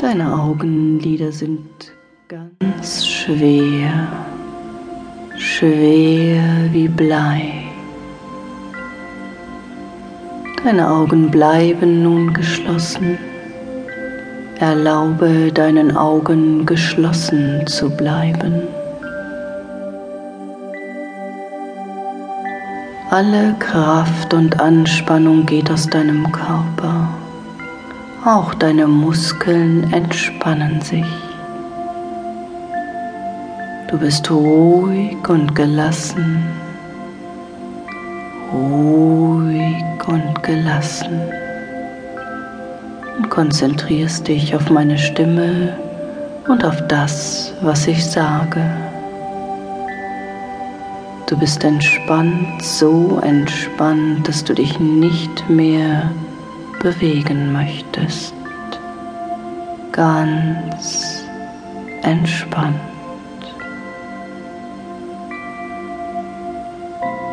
Deine Augenlider sind ganz schwer, schwer wie Blei. Deine Augen bleiben nun geschlossen. Erlaube deinen Augen geschlossen zu bleiben. Alle Kraft und Anspannung geht aus deinem Körper. Auch deine Muskeln entspannen sich. Du bist ruhig und gelassen, ruhig und gelassen und konzentrierst dich auf meine Stimme und auf das, was ich sage. Du bist entspannt, so entspannt, dass du dich nicht mehr bewegen möchtest. Ganz entspannt.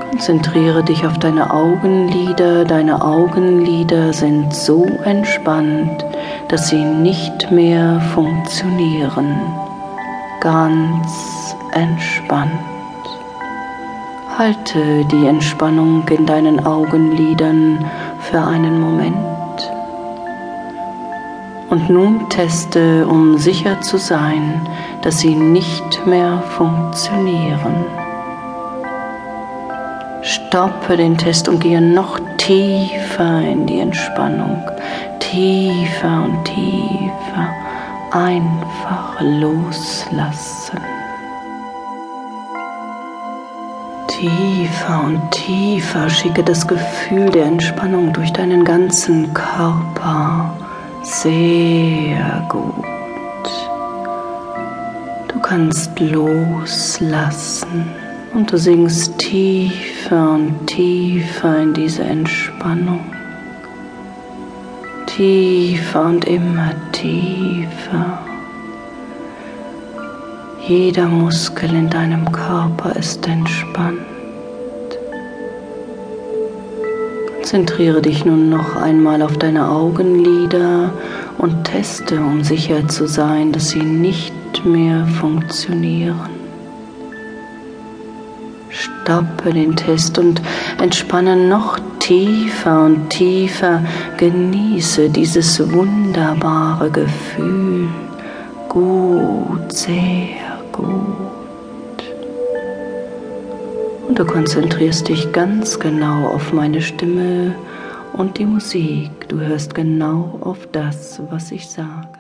Konzentriere dich auf deine Augenlider. Deine Augenlider sind so entspannt, dass sie nicht mehr funktionieren. Ganz entspannt. Halte die Entspannung in deinen Augenlidern für einen Moment. Und nun teste, um sicher zu sein, dass sie nicht mehr funktionieren. Stoppe den Test und gehe noch tiefer in die Entspannung. Tiefer und tiefer. Einfach loslassen. Tiefer und tiefer schicke das Gefühl der Entspannung durch deinen ganzen Körper. Sehr gut. Du kannst loslassen und du sinkst tiefer und tiefer in diese Entspannung. Tiefer und immer tiefer. Jeder Muskel in deinem Körper ist entspannt. Konzentriere dich nun noch einmal auf deine Augenlider und teste, um sicher zu sein, dass sie nicht mehr funktionieren. Stoppe den Test und entspanne noch tiefer und tiefer. Genieße dieses wunderbare Gefühl. Gut, sehr gut. Und du konzentrierst dich ganz genau auf meine Stimme und die Musik. Du hörst genau auf das, was ich sage.